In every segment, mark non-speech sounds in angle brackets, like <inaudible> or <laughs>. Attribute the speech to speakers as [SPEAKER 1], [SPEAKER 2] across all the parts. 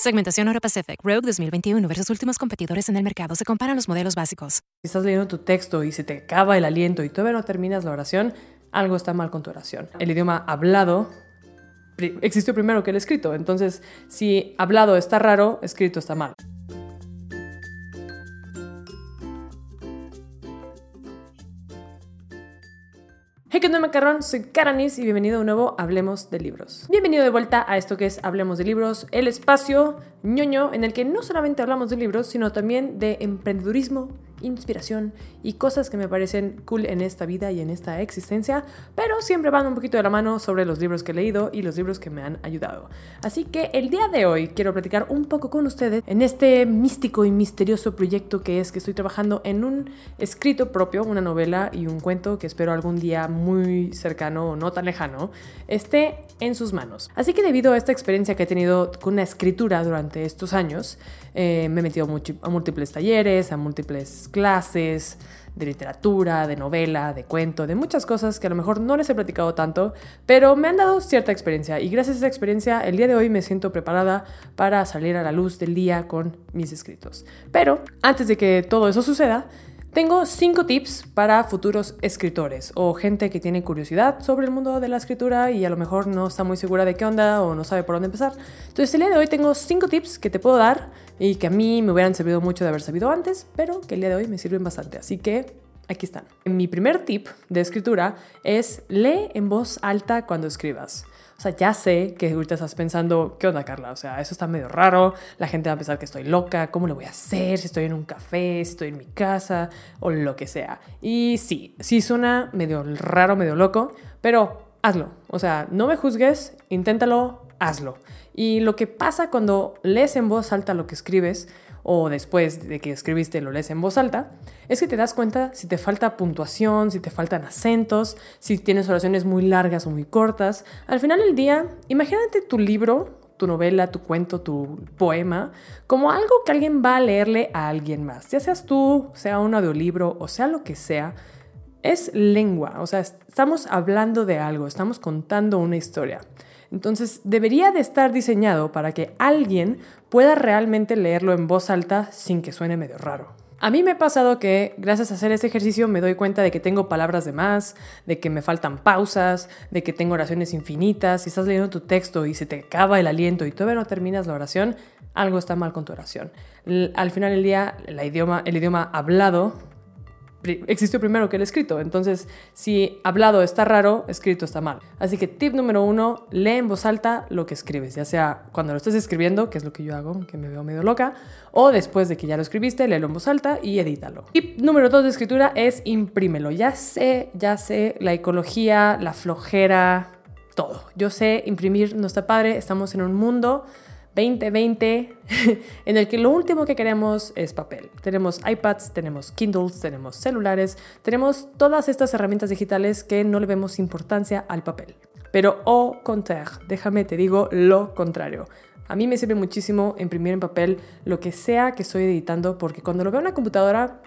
[SPEAKER 1] Segmentación Euro Pacific Rogue 2021 versus últimos competidores en el mercado. Se comparan los modelos básicos.
[SPEAKER 2] Si estás leyendo tu texto y se te acaba el aliento y todavía no terminas la oración, algo está mal con tu oración. El idioma hablado existió primero que el escrito. Entonces, si hablado está raro, escrito está mal. Hey, ¿qué onda, macarrón? Soy Caranis y bienvenido a un nuevo Hablemos de Libros. Bienvenido de vuelta a esto que es Hablemos de Libros, el espacio ñoño en el que no solamente hablamos de libros, sino también de emprendedurismo, inspiración y cosas que me parecen cool en esta vida y en esta existencia, pero siempre van un poquito de la mano sobre los libros que he leído y los libros que me han ayudado. Así que el día de hoy quiero platicar un poco con ustedes en este místico y misterioso proyecto que es que estoy trabajando en un escrito propio, una novela y un cuento que espero algún día muy cercano o no tan lejano esté en sus manos. Así que debido a esta experiencia que he tenido con la escritura durante estos años, eh, me he metido a múltiples talleres, a múltiples clases de literatura, de novela, de cuento, de muchas cosas que a lo mejor no les he platicado tanto, pero me han dado cierta experiencia y gracias a esa experiencia el día de hoy me siento preparada para salir a la luz del día con mis escritos. Pero antes de que todo eso suceda, tengo cinco tips para futuros escritores o gente que tiene curiosidad sobre el mundo de la escritura y a lo mejor no está muy segura de qué onda o no sabe por dónde empezar. Entonces el día de hoy tengo cinco tips que te puedo dar y que a mí me hubieran servido mucho de haber sabido antes, pero que el día de hoy me sirven bastante. Así que aquí están. Mi primer tip de escritura es lee en voz alta cuando escribas. O sea, ya sé que ahorita estás pensando, ¿qué onda, Carla? O sea, eso está medio raro, la gente va a pensar que estoy loca, ¿cómo lo voy a hacer? Si estoy en un café, si estoy en mi casa o lo que sea. Y sí, sí suena medio raro, medio loco, pero hazlo. O sea, no me juzgues, inténtalo, hazlo. Y lo que pasa cuando lees en voz alta lo que escribes, o después de que escribiste lo lees en voz alta, es que te das cuenta si te falta puntuación, si te faltan acentos, si tienes oraciones muy largas o muy cortas. Al final del día, imagínate tu libro, tu novela, tu cuento, tu poema, como algo que alguien va a leerle a alguien más. Ya seas tú, sea un audiolibro o sea lo que sea, es lengua, o sea, estamos hablando de algo, estamos contando una historia. Entonces debería de estar diseñado para que alguien pueda realmente leerlo en voz alta sin que suene medio raro. A mí me ha pasado que gracias a hacer este ejercicio me doy cuenta de que tengo palabras de más, de que me faltan pausas, de que tengo oraciones infinitas. Si estás leyendo tu texto y se te acaba el aliento y todavía no terminas la oración, algo está mal con tu oración. Al final del día, el idioma, el idioma hablado existió primero que el escrito. Entonces, si hablado está raro, escrito está mal. Así que tip número uno, lee en voz alta lo que escribes, ya sea cuando lo estés escribiendo, que es lo que yo hago, que me veo medio loca, o después de que ya lo escribiste, léelo en voz alta y edítalo. Tip número dos de escritura es imprímelo. Ya sé, ya sé, la ecología, la flojera, todo. Yo sé, imprimir no está padre, estamos en un mundo 2020 <laughs> en el que lo último que queremos es papel. Tenemos iPads, tenemos Kindles, tenemos celulares, tenemos todas estas herramientas digitales que no le vemos importancia al papel. Pero au contraire, déjame te digo lo contrario. A mí me sirve muchísimo imprimir en papel lo que sea que estoy editando porque cuando lo veo en la computadora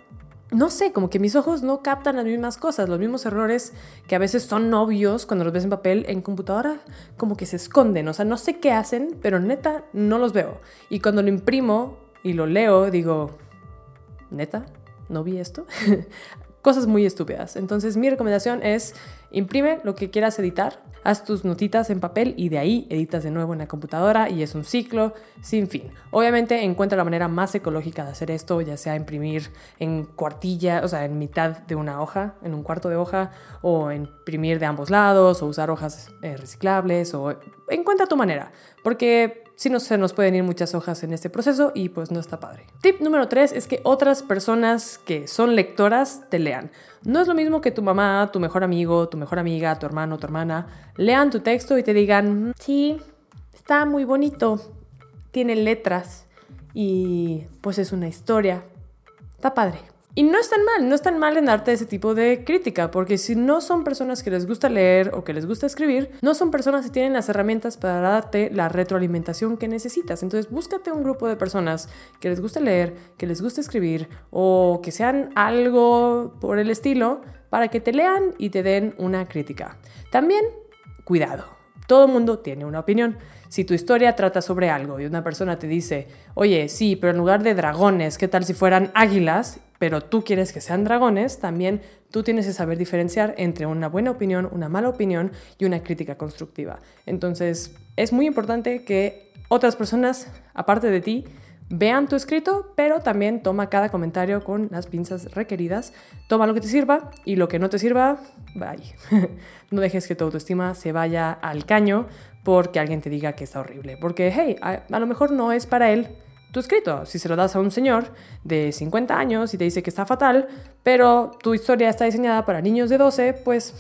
[SPEAKER 2] no sé, como que mis ojos no captan las mismas cosas, los mismos errores que a veces son obvios cuando los ves en papel, en computadora como que se esconden, o sea, no sé qué hacen, pero neta no los veo. Y cuando lo imprimo y lo leo, digo, neta, ¿no vi esto? <laughs> Cosas muy estúpidas. Entonces mi recomendación es imprime lo que quieras editar haz tus notitas en papel y de ahí editas de nuevo en la computadora y es un ciclo sin fin. Obviamente encuentra la manera más ecológica de hacer esto, ya sea imprimir en cuartilla, o sea, en mitad de una hoja, en un cuarto de hoja, o imprimir de ambos lados, o usar hojas eh, reciclables, o encuentra tu manera, porque si no se nos pueden ir muchas hojas en este proceso y pues no está padre. Tip número 3 es que otras personas que son lectoras te lean. No es lo mismo que tu mamá, tu mejor amigo, tu mejor amiga, tu hermano, tu hermana lean tu texto y te digan, mm, sí, está muy bonito, tiene letras y pues es una historia. Está padre. Y no es tan mal, no es tan mal en darte ese tipo de crítica, porque si no son personas que les gusta leer o que les gusta escribir, no son personas que tienen las herramientas para darte la retroalimentación que necesitas. Entonces búscate un grupo de personas que les guste leer, que les guste escribir o que sean algo por el estilo para que te lean y te den una crítica. También, cuidado, todo mundo tiene una opinión. Si tu historia trata sobre algo y una persona te dice, oye, sí, pero en lugar de dragones, ¿qué tal si fueran águilas? Pero tú quieres que sean dragones, también tú tienes que saber diferenciar entre una buena opinión, una mala opinión y una crítica constructiva. Entonces, es muy importante que otras personas, aparte de ti, vean tu escrito, pero también toma cada comentario con las pinzas requeridas. Toma lo que te sirva y lo que no te sirva, vaya. <laughs> no dejes que tu autoestima se vaya al caño porque alguien te diga que está horrible. Porque, hey, a, lo mejor no es para él tu escrito. Si se lo das a un señor de 50 años y te dice que está fatal, pero tu historia está diseñada para niños de 12, pues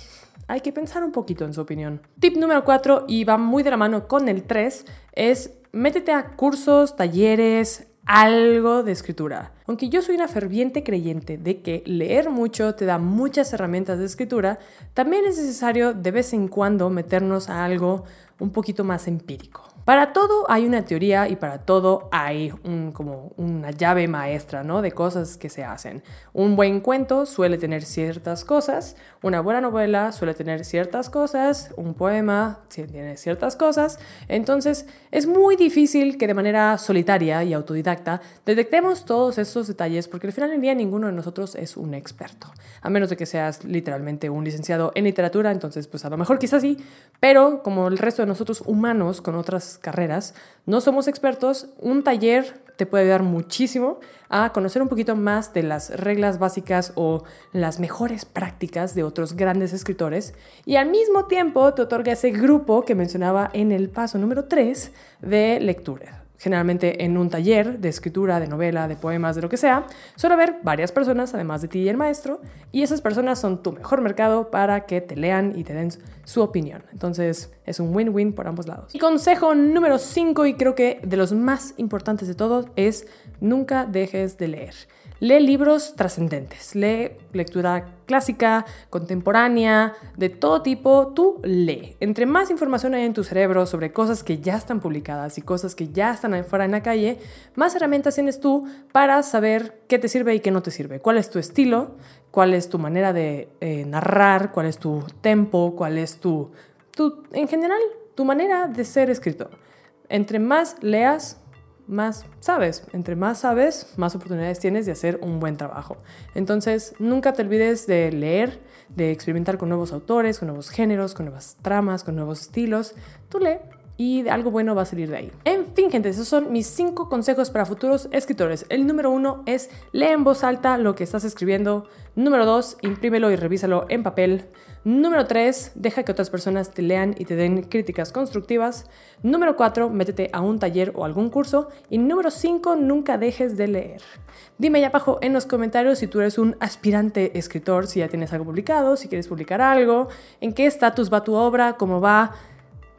[SPEAKER 2] hay que pensar un poquito en su opinión. Tip número 4, y va muy de la mano con el 3, es métete a cursos, talleres, algo de escritura. Aunque yo soy una ferviente creyente de que leer mucho te da muchas herramientas de escritura, también es necesario de vez en cuando meternos a algo un poquito más empírico. Para todo hay una teoría y para todo hay como una llave maestra, ¿no? De cosas que se hacen. Un buen cuento suele tener ciertas cosas, una buena novela suele tener ciertas cosas, un poema tiene ciertas cosas. Entonces es muy difícil que de manera solitaria y autodidacta detectemos todos esos detalles porque al final del día ninguno de nosotros es un experto. A menos de que seas literalmente un licenciado en literatura, entonces pues a lo mejor quizás sí, pero como el resto de nosotros humanos con otras carreras, no somos expertos, un taller te puede ayudar muchísimo a conocer un poquito más de las reglas básicas o las mejores prácticas de otros grandes escritores y al mismo tiempo te otorga ese grupo que mencionaba en el paso número 3 de lectura generalmente en un taller de escritura, de novela, de poemas, de lo que sea, suele haber varias personas, además de ti y el maestro, y esas personas son tu mejor mercado para que te lean y te den su opinión. Entonces es un win-win por ambos lados. Y consejo número 5, y creo que de los más importantes de todos, es nunca dejes de leer. Lee libros trascendentes, lee lectura clásica, contemporánea, de todo tipo, tú lee. Entre más información hay en tu cerebro sobre cosas que ya están publicadas y cosas que ya están afuera en la calle, más herramientas tienes tú para saber qué te sirve y qué no te sirve, cuál es tu estilo, cuál es tu manera de eh, narrar, cuál es tu tempo, cuál es tu, tu, en general, tu manera de ser escritor. Entre más leas, más sabes. Entre más sabes, más oportunidades tienes de hacer un buen trabajo. Entonces, nunca te olvides de leer, de experimentar con nuevos autores, con nuevos géneros, con nuevas tramas, con nuevos estilos. Tú lee y algo bueno va a salir de ahí. En fin, gente, esos son mis cinco consejos para futuros escritores. El número uno es lee en voz alta lo que estás escribiendo. Número dos, imprímelo y revísalo en papel. Número tres, deja que otras personas te lean y te den críticas constructivas. Número cuatro, métete a un taller o algún curso. Y número cinco, nunca dejes de leer. Dime allá abajo en los comentarios si tú eres un aspirante escritor, si ya tienes algo publicado, si quieres publicar algo, en qué estatus va tu obra, cómo va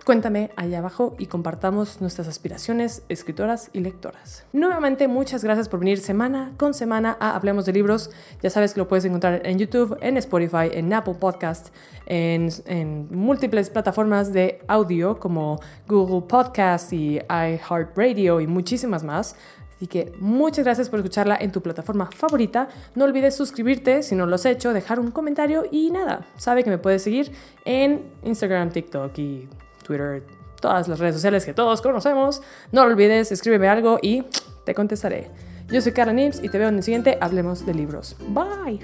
[SPEAKER 2] Cuéntame allá abajo y compartamos nuestras aspiraciones escritoras y lectoras. Nuevamente, muchas gracias por venir semana con semana a Hablemos de Libros. Ya sabes que lo puedes encontrar en YouTube, en Spotify, en Apple Podcast, en, múltiples plataformas de audio como Google Podcast y iHeartRadio y muchísimas más. Así que muchas gracias por escucharla en tu plataforma favorita. No olvides suscribirte si no lo has hecho, dejar un comentario y nada, sabe que me puedes seguir en Instagram, TikTok y Twitter, todas las redes sociales que todos conocemos. No lo olvides, escríbeme algo y te contestaré. Yo soy Cara Nips y te veo en el siguiente Hablemos de Libros. Bye.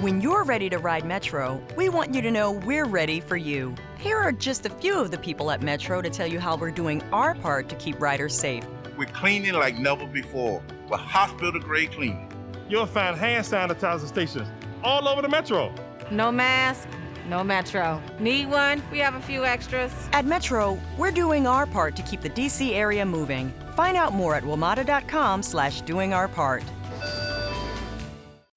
[SPEAKER 3] When you're ready to ride Metro, we want you to know we're ready for you. Here are just a few of the people at Metro to tell you how we're doing our part to keep riders safe.
[SPEAKER 4] We're cleaning like never before with hospital grade cleaning.
[SPEAKER 5] You'll find hand sanitizer stations all over the metro.
[SPEAKER 6] No mask, no metro. Need one? We have a few extras.
[SPEAKER 3] At Metro, we're doing our part to keep the DC area moving. Find out more at WMATA.com slash doing our part.